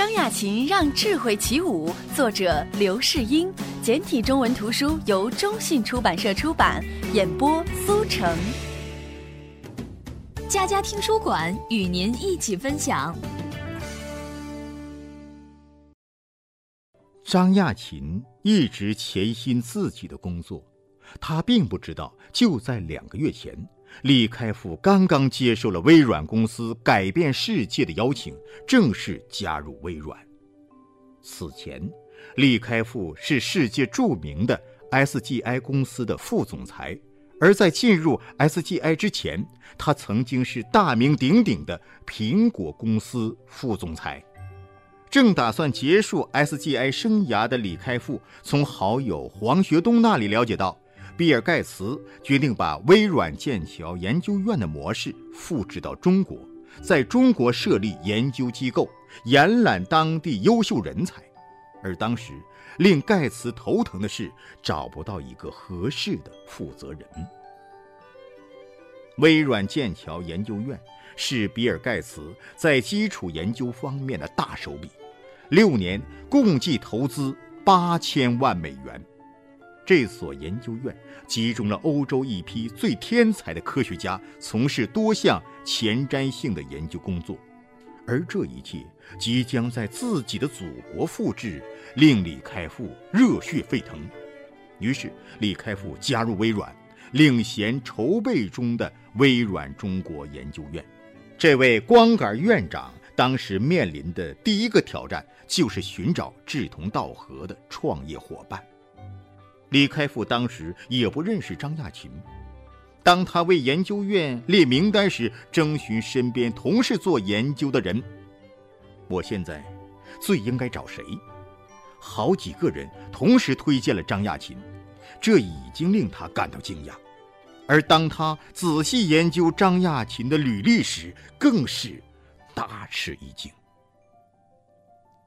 张亚勤让智慧起舞，作者刘世英，简体中文图书由中信出版社出版，演播苏成。家家听书馆与您一起分享。张亚勤一直潜心自己的工作，他并不知道，就在两个月前。李开复刚刚接受了微软公司改变世界的邀请，正式加入微软。此前，李开复是世界著名的 SGI 公司的副总裁，而在进入 SGI 之前，他曾经是大名鼎鼎的苹果公司副总裁。正打算结束 SGI 生涯的李开复，从好友黄学东那里了解到。比尔·盖茨决定把微软剑桥研究院的模式复制到中国，在中国设立研究机构，延揽当地优秀人才。而当时令盖茨头疼的是找不到一个合适的负责人。微软剑桥研究院是比尔·盖茨在基础研究方面的大手笔，六年共计投资八千万美元。这所研究院集中了欧洲一批最天才的科学家，从事多项前瞻性的研究工作，而这一切即将在自己的祖国复制，令李开复热血沸腾。于是，李开复加入微软，领衔筹备中的微软中国研究院。这位光杆院长当时面临的第一个挑战，就是寻找志同道合的创业伙伴。李开复当时也不认识张亚勤，当他为研究院列名单时，征询身边同事做研究的人。我现在最应该找谁？好几个人同时推荐了张亚勤，这已经令他感到惊讶。而当他仔细研究张亚勤的履历时，更是大吃一惊。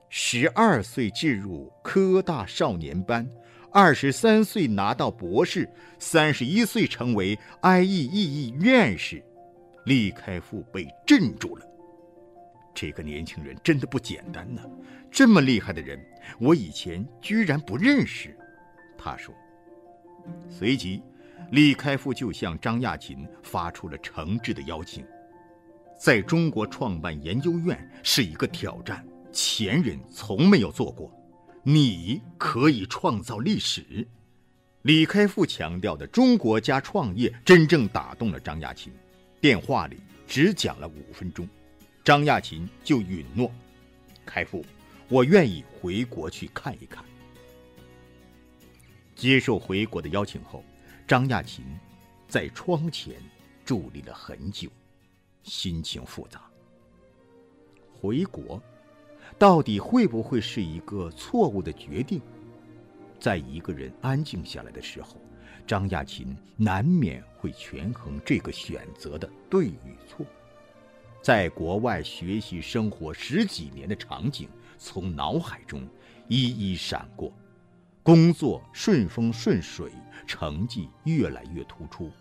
十二岁进入科大少年班。二十三岁拿到博士，三十一岁成为 IEEE 院士，李开复被镇住了。这个年轻人真的不简单呢，这么厉害的人，我以前居然不认识。他说。随即，李开复就向张亚勤发出了诚挚的邀请。在中国创办研究院是一个挑战，前人从没有做过。你可以创造历史，李开复强调的“中国加创业”真正打动了张亚勤。电话里只讲了五分钟，张亚勤就允诺：“开复，我愿意回国去看一看。”接受回国的邀请后，张亚勤在窗前伫立了很久，心情复杂。回国。到底会不会是一个错误的决定？在一个人安静下来的时候，张亚勤难免会权衡这个选择的对与错。在国外学习生活十几年的场景从脑海中一一闪过，工作顺风顺水，成绩越来越突出，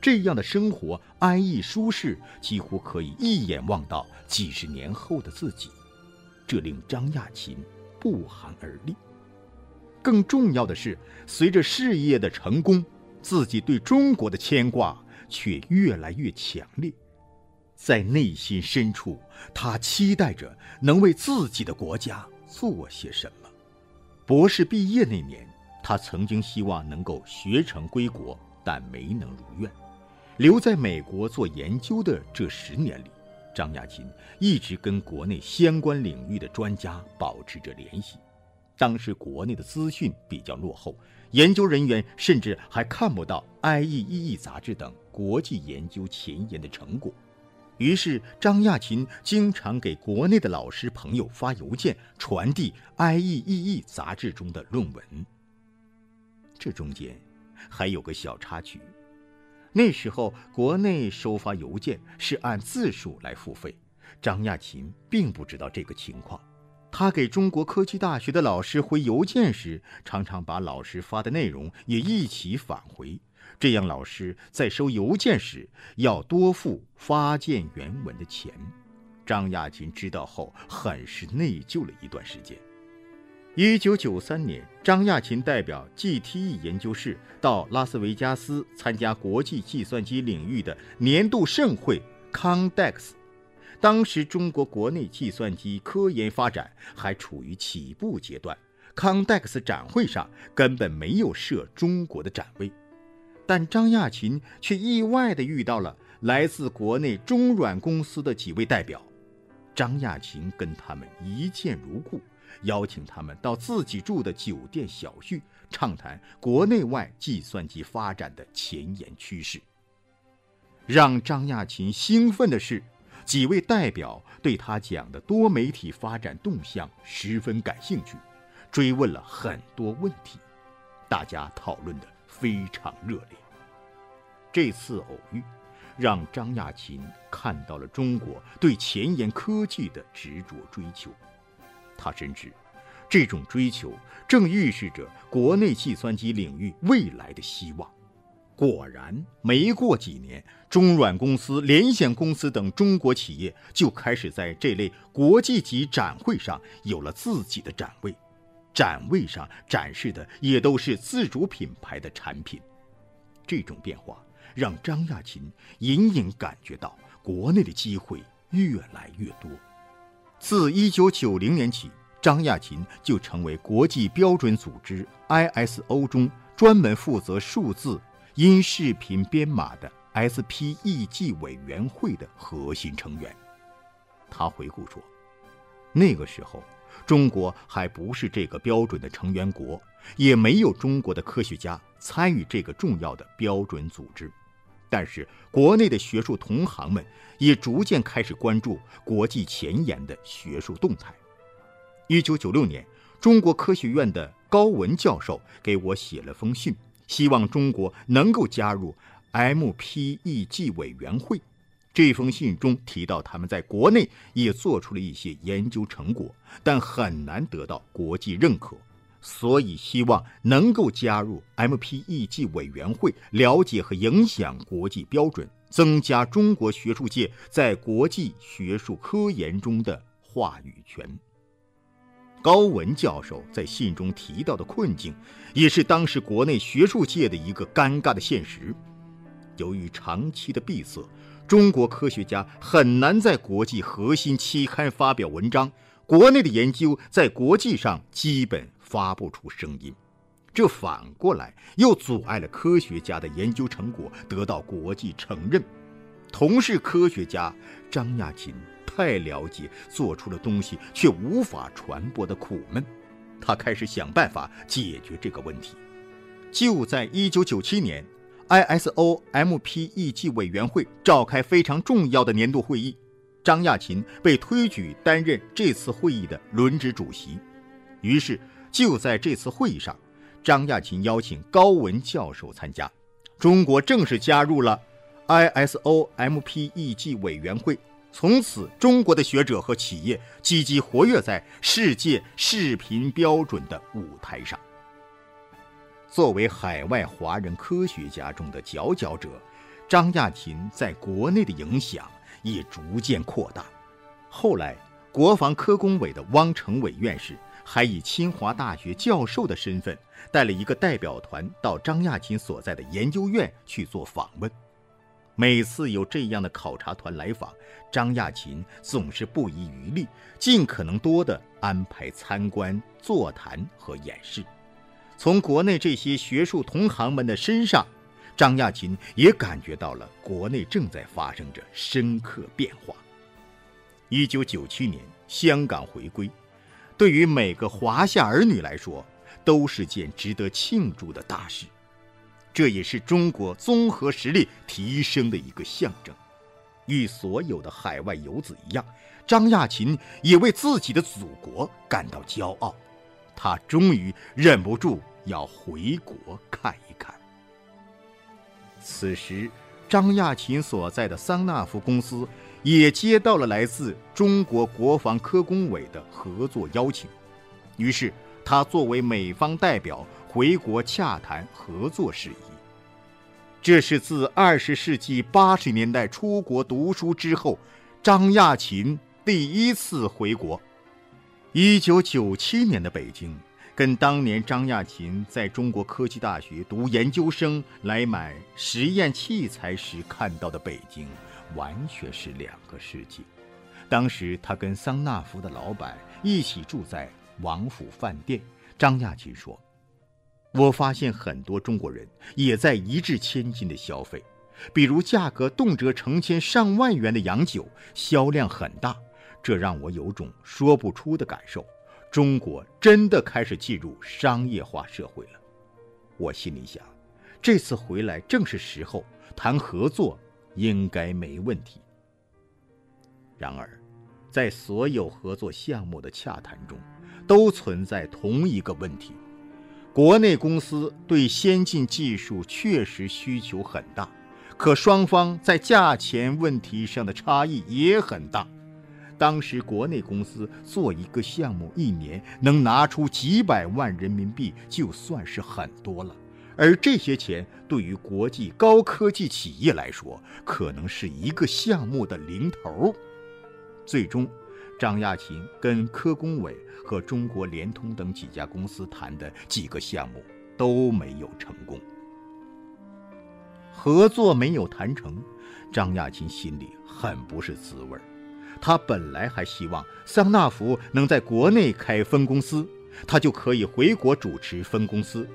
这样的生活安逸舒适，几乎可以一眼望到几十年后的自己。这令张亚勤不寒而栗。更重要的是，随着事业的成功，自己对中国的牵挂却越来越强烈。在内心深处，他期待着能为自己的国家做些什么。博士毕业那年，他曾经希望能够学成归国，但没能如愿。留在美国做研究的这十年里，张亚勤一直跟国内相关领域的专家保持着联系。当时国内的资讯比较落后，研究人员甚至还看不到 IEEE 杂志等国际研究前沿的成果。于是，张亚勤经常给国内的老师朋友发邮件，传递 IEEE 杂志中的论文。这中间还有个小插曲。那时候，国内收发邮件是按字数来付费。张亚勤并不知道这个情况，他给中国科技大学的老师回邮件时，常常把老师发的内容也一起返回，这样老师在收邮件时要多付发件原文的钱。张亚勤知道后，很是内疚了一段时间。一九九三年，张亚勤代表 GTE 研究室到拉斯维加斯参加国际计算机领域的年度盛会 Condex。当时中国国内计算机科研发展还处于起步阶段，Condex 展会上根本没有设中国的展位，但张亚勤却意外地遇到了来自国内中软公司的几位代表。张亚勤跟他们一见如故。邀请他们到自己住的酒店小叙，畅谈国内外计算机发展的前沿趋势。让张亚勤兴奋的是，几位代表对他讲的多媒体发展动向十分感兴趣，追问了很多问题，大家讨论的非常热烈。这次偶遇，让张亚勤看到了中国对前沿科技的执着追求。他深知，这种追求正预示着国内计算机领域未来的希望。果然，没过几年，中软公司、联想公司等中国企业就开始在这类国际级展会上有了自己的展位。展位上展示的也都是自主品牌的产品。这种变化让张亚勤隐隐感觉到，国内的机会越来越多。自一九九零年起，张亚勤就成为国际标准组织 ISO 中专门负责数字音视频编码的 SPEG 委员会的核心成员。他回顾说：“那个时候，中国还不是这个标准的成员国，也没有中国的科学家参与这个重要的标准组织。”但是，国内的学术同行们也逐渐开始关注国际前沿的学术动态。一九九六年，中国科学院的高文教授给我写了封信，希望中国能够加入 MPEG 委员会。这封信中提到，他们在国内也做出了一些研究成果，但很难得到国际认可。所以，希望能够加入 MPEG 委员会，了解和影响国际标准，增加中国学术界在国际学术科研中的话语权。高文教授在信中提到的困境，也是当时国内学术界的一个尴尬的现实。由于长期的闭塞，中国科学家很难在国际核心期刊发表文章，国内的研究在国际上基本。发不出声音，这反过来又阻碍了科学家的研究成果得到国际承认。同是科学家，张亚勤太了解做出了东西却无法传播的苦闷，他开始想办法解决这个问题。就在1997年，ISO MPEG 委员会召开非常重要的年度会议，张亚勤被推举担任这次会议的轮值主席，于是。就在这次会议上，张亚勤邀请高文教授参加，中国正式加入了 ISO MPEG 委员会。从此，中国的学者和企业积极活跃在世界视频标准的舞台上。作为海外华人科学家中的佼佼者，张亚勤在国内的影响也逐渐扩大。后来，国防科工委的汪成伟院士。还以清华大学教授的身份，带了一个代表团到张亚勤所在的研究院去做访问。每次有这样的考察团来访，张亚勤总是不遗余力，尽可能多的安排参观、座谈和演示。从国内这些学术同行们的身上，张亚勤也感觉到了国内正在发生着深刻变化。一九九七年，香港回归。对于每个华夏儿女来说，都是件值得庆祝的大事。这也是中国综合实力提升的一个象征。与所有的海外游子一样，张亚勤也为自己的祖国感到骄傲。他终于忍不住要回国看一看。此时，张亚勤所在的桑纳福公司。也接到了来自中国国防科工委的合作邀请，于是他作为美方代表回国洽谈合作事宜。这是自二十世纪八十年代出国读书之后，张亚勤第一次回国。一九九七年的北京，跟当年张亚勤在中国科技大学读研究生来买实验器材时看到的北京，完全是两个世界。当时他跟桑纳福的老板一起住在王府饭店。张亚勤说：“我发现很多中国人也在一掷千金的消费，比如价格动辄成千上万元的洋酒，销量很大。”这让我有种说不出的感受，中国真的开始进入商业化社会了。我心里想，这次回来正是时候，谈合作应该没问题。然而，在所有合作项目的洽谈中，都存在同一个问题：国内公司对先进技术确实需求很大，可双方在价钱问题上的差异也很大。当时国内公司做一个项目，一年能拿出几百万人民币，就算是很多了。而这些钱对于国际高科技企业来说，可能是一个项目的零头。最终，张亚勤跟科工委和中国联通等几家公司谈的几个项目都没有成功，合作没有谈成，张亚勤心里很不是滋味儿。他本来还希望桑纳福能在国内开分公司，他就可以回国主持分公司。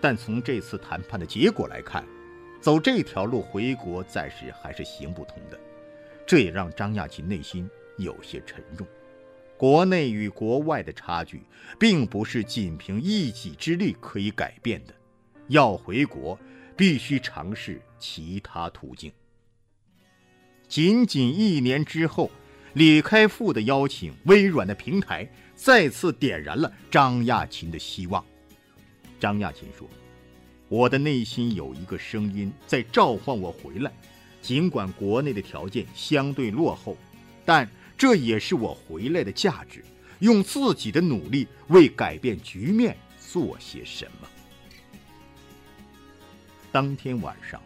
但从这次谈判的结果来看，走这条路回国暂时还是行不通的。这也让张亚勤内心有些沉重。国内与国外的差距，并不是仅凭一己之力可以改变的。要回国，必须尝试其他途径。仅仅一年之后。李开复的邀请，微软的平台再次点燃了张亚勤的希望。张亚勤说：“我的内心有一个声音在召唤我回来，尽管国内的条件相对落后，但这也是我回来的价值。用自己的努力为改变局面做些什么。”当天晚上，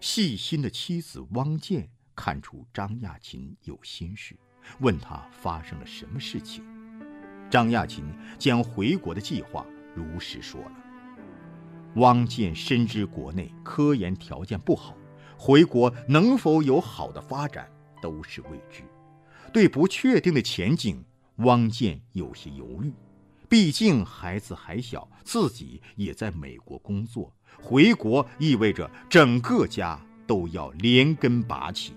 细心的妻子汪建。看出张亚勤有心事，问他发生了什么事情。张亚勤将回国的计划如实说了。汪建深知国内科研条件不好，回国能否有好的发展都是未知。对不确定的前景，汪建有些犹豫。毕竟孩子还小，自己也在美国工作，回国意味着整个家都要连根拔起。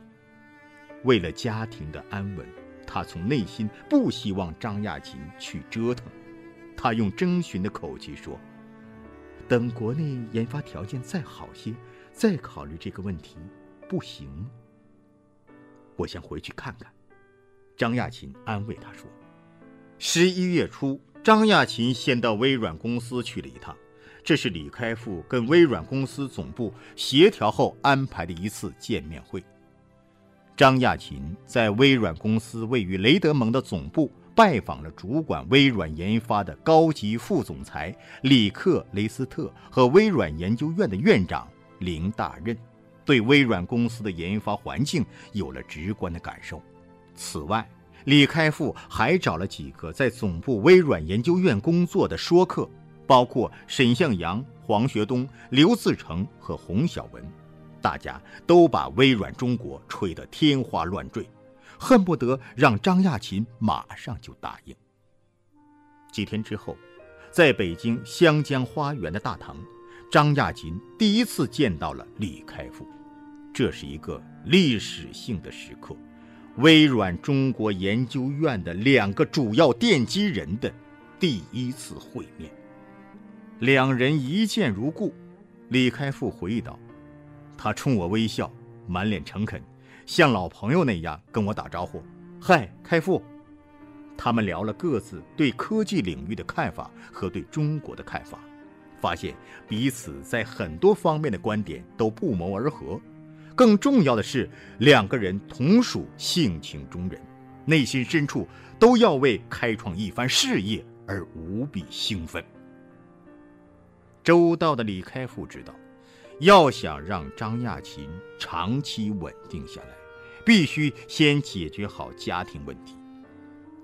为了家庭的安稳，他从内心不希望张亚勤去折腾。他用征询的口气说：“等国内研发条件再好些，再考虑这个问题，不行？”我先回去看看。”张亚勤安慰他说。十一月初，张亚勤先到微软公司去了一趟，这是李开复跟微软公司总部协调后安排的一次见面会。张亚勤在微软公司位于雷德蒙的总部拜访了主管微软研发的高级副总裁里克雷斯特和微软研究院的院长林大任，对微软公司的研发环境有了直观的感受。此外，李开复还找了几个在总部微软研究院工作的说客，包括沈向阳、黄学东、刘自成和洪小文。大家都把微软中国吹得天花乱坠，恨不得让张亚勤马上就答应。几天之后，在北京湘江花园的大堂，张亚勤第一次见到了李开复，这是一个历史性的时刻，微软中国研究院的两个主要奠基人的第一次会面。两人一见如故，李开复回忆道。他冲我微笑，满脸诚恳，像老朋友那样跟我打招呼：“嗨，开复。”他们聊了各自对科技领域的看法和对中国的看法，发现彼此在很多方面的观点都不谋而合。更重要的是，两个人同属性情中人，内心深处都要为开创一番事业而无比兴奋。周到的李开复知道。要想让张亚勤长期稳定下来，必须先解决好家庭问题。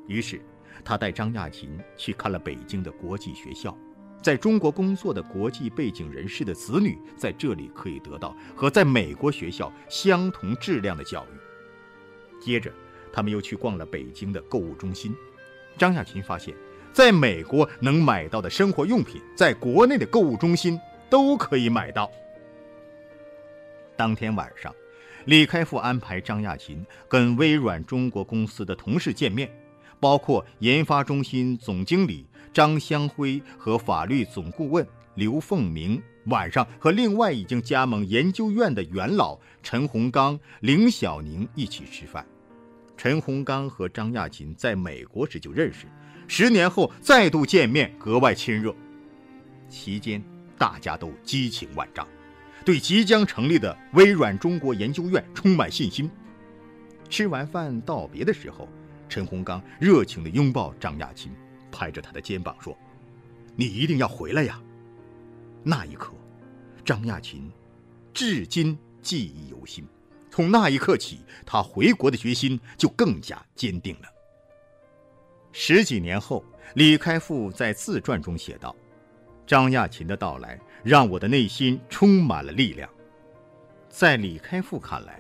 于是，他带张亚勤去看了北京的国际学校，在中国工作的国际背景人士的子女在这里可以得到和在美国学校相同质量的教育。接着，他们又去逛了北京的购物中心。张亚勤发现，在美国能买到的生活用品，在国内的购物中心都可以买到。当天晚上，李开复安排张亚勤跟微软中国公司的同事见面，包括研发中心总经理张香辉和法律总顾问刘凤鸣。晚上和另外已经加盟研究院的元老陈洪刚、凌小宁一起吃饭。陈洪刚和张亚勤在美国时就认识，十年后再度见面，格外亲热。期间，大家都激情万丈。对即将成立的微软中国研究院充满信心。吃完饭道别的时候，陈洪刚热情地拥抱张亚勤，拍着他的肩膀说：“你一定要回来呀！”那一刻，张亚勤至今记忆犹新。从那一刻起，他回国的决心就更加坚定了。十几年后，李开复在自传中写道。张亚勤的到来让我的内心充满了力量。在李开复看来，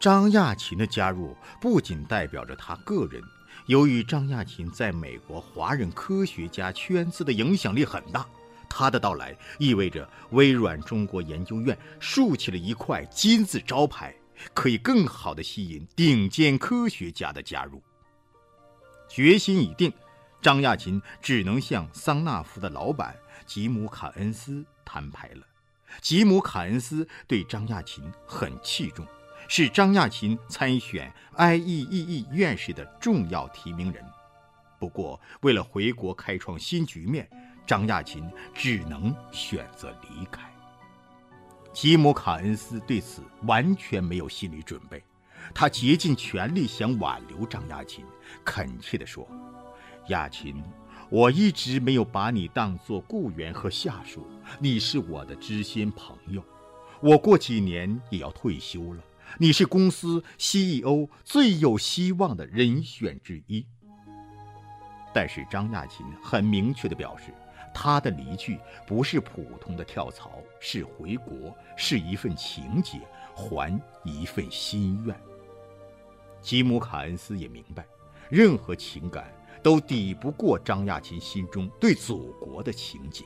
张亚勤的加入不仅代表着他个人，由于张亚勤在美国华人科学家圈子的影响力很大，他的到来意味着微软中国研究院竖起了一块金字招牌，可以更好地吸引顶尖科学家的加入。决心已定，张亚勤只能向桑纳福的老板。吉姆·卡恩斯摊牌了。吉姆·卡恩斯对张亚勤很器重，是张亚勤参选 IEEE 院士的重要提名人。不过，为了回国开创新局面，张亚勤只能选择离开。吉姆·卡恩斯对此完全没有心理准备，他竭尽全力想挽留张亚勤，恳切地说：“亚勤。”我一直没有把你当作雇员和下属，你是我的知心朋友。我过几年也要退休了，你是公司 CEO 最有希望的人选之一。但是张亚勤很明确地表示，他的离去不是普通的跳槽，是回国，是一份情结，还一份心愿。吉姆·卡恩斯也明白，任何情感。都抵不过张亚勤心中对祖国的情结，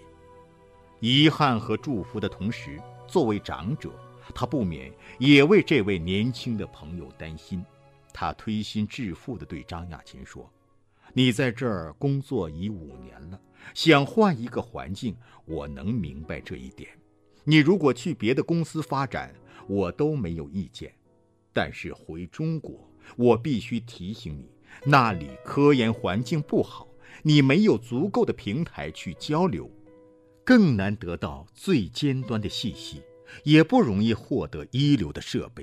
遗憾和祝福的同时，作为长者，他不免也为这位年轻的朋友担心。他推心置腹地对张亚勤说：“你在这儿工作已五年了，想换一个环境，我能明白这一点。你如果去别的公司发展，我都没有意见。但是回中国，我必须提醒你。”那里科研环境不好，你没有足够的平台去交流，更难得到最尖端的信息，也不容易获得一流的设备。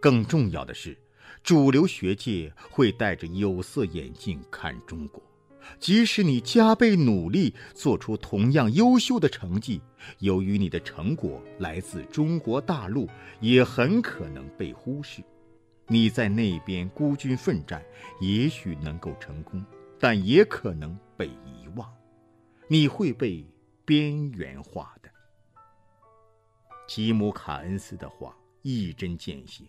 更重要的是，主流学界会戴着有色眼镜看中国，即使你加倍努力做出同样优秀的成绩，由于你的成果来自中国大陆，也很可能被忽视。你在那边孤军奋战，也许能够成功，但也可能被遗忘，你会被边缘化的。吉姆·卡恩斯的话一针见血，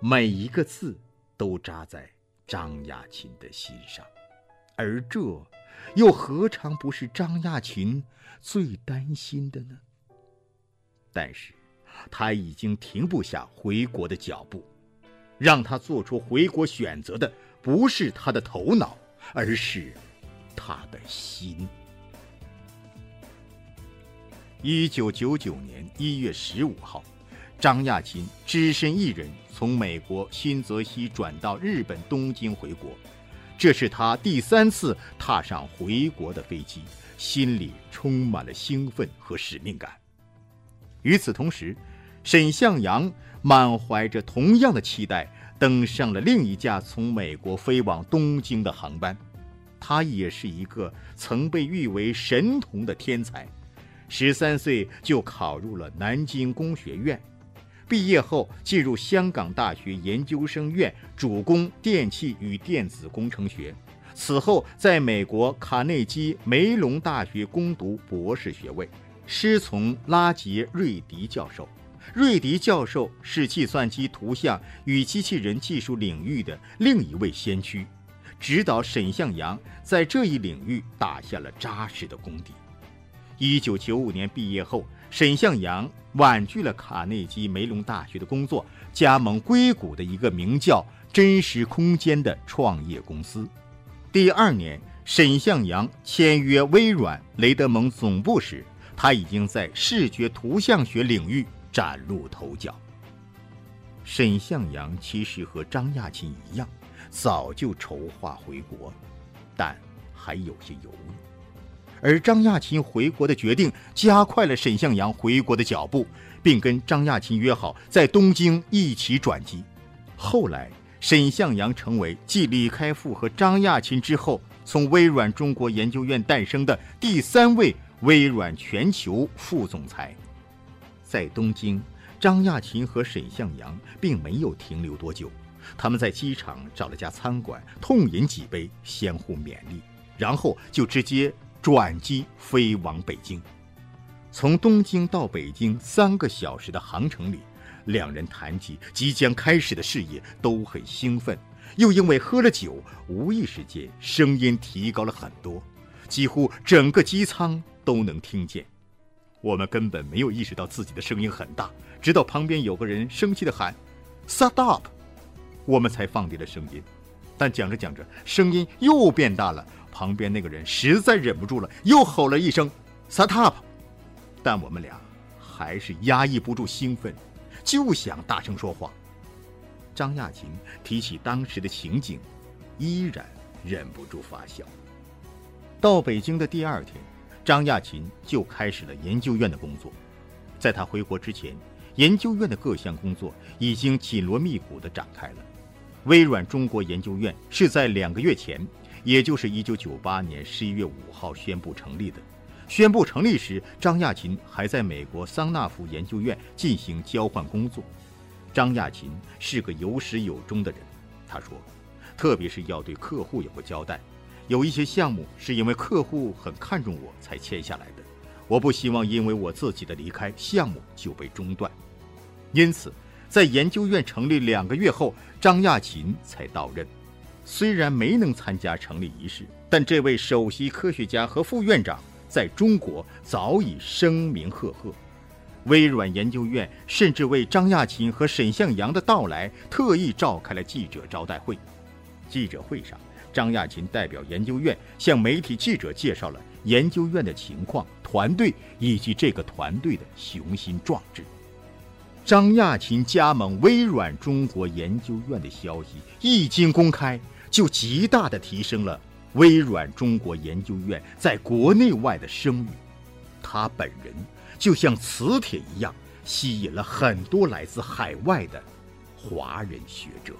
每一个字都扎在张亚勤的心上，而这又何尝不是张亚勤最担心的呢？但是，他已经停不下回国的脚步。让他做出回国选择的不是他的头脑，而是他的心。一九九九年一月十五号，张亚勤只身一人从美国新泽西转到日本东京回国，这是他第三次踏上回国的飞机，心里充满了兴奋和使命感。与此同时，沈向阳。满怀着同样的期待，登上了另一架从美国飞往东京的航班。他也是一个曾被誉为神童的天才，十三岁就考入了南京工学院，毕业后进入香港大学研究生院，主攻电气与电子工程学。此后在美国卡内基梅隆大学攻读博士学位，师从拉杰瑞迪教授。瑞迪教授是计算机图像与机器人技术领域的另一位先驱，指导沈向阳在这一领域打下了扎实的功底。一九九五年毕业后，沈向阳婉拒了卡内基梅隆大学的工作，加盟硅谷的一个名叫“真实空间”的创业公司。第二年，沈向阳签约微软雷德蒙总部时，他已经在视觉图像学领域。崭露头角。沈向阳其实和张亚勤一样，早就筹划回国，但还有些犹豫。而张亚勤回国的决定，加快了沈向阳回国的脚步，并跟张亚勤约好在东京一起转机。后来，沈向阳成为继李开复和张亚勤之后，从微软中国研究院诞生的第三位微软全球副总裁。在东京，张亚勤和沈向阳并没有停留多久，他们在机场找了家餐馆，痛饮几杯，相互勉励，然后就直接转机飞往北京。从东京到北京三个小时的航程里，两人谈及即将开始的事业，都很兴奋，又因为喝了酒，无意识间声音提高了很多，几乎整个机舱都能听见。我们根本没有意识到自己的声音很大，直到旁边有个人生气的喊 “shut up”，我们才放低了声音。但讲着讲着，声音又变大了，旁边那个人实在忍不住了，又吼了一声 “shut up”，但我们俩还是压抑不住兴奋，就想大声说话。张亚勤提起当时的情景，依然忍不住发笑。到北京的第二天。张亚勤就开始了研究院的工作。在他回国之前，研究院的各项工作已经紧锣密鼓地展开了。微软中国研究院是在两个月前，也就是1998年11月5号宣布成立的。宣布成立时，张亚勤还在美国桑纳福研究院进行交换工作。张亚勤是个有始有终的人，他说，特别是要对客户有个交代。有一些项目是因为客户很看重我才签下来的，我不希望因为我自己的离开，项目就被中断。因此，在研究院成立两个月后，张亚勤才到任。虽然没能参加成立仪式，但这位首席科学家和副院长在中国早已声名赫赫。微软研究院甚至为张亚勤和沈向阳的到来特意召开了记者招待会。记者会上。张亚勤代表研究院向媒体记者介绍了研究院的情况、团队以及这个团队的雄心壮志。张亚勤加盟微软中国研究院的消息一经公开，就极大的提升了微软中国研究院在国内外的声誉。他本人就像磁铁一样，吸引了很多来自海外的华人学者。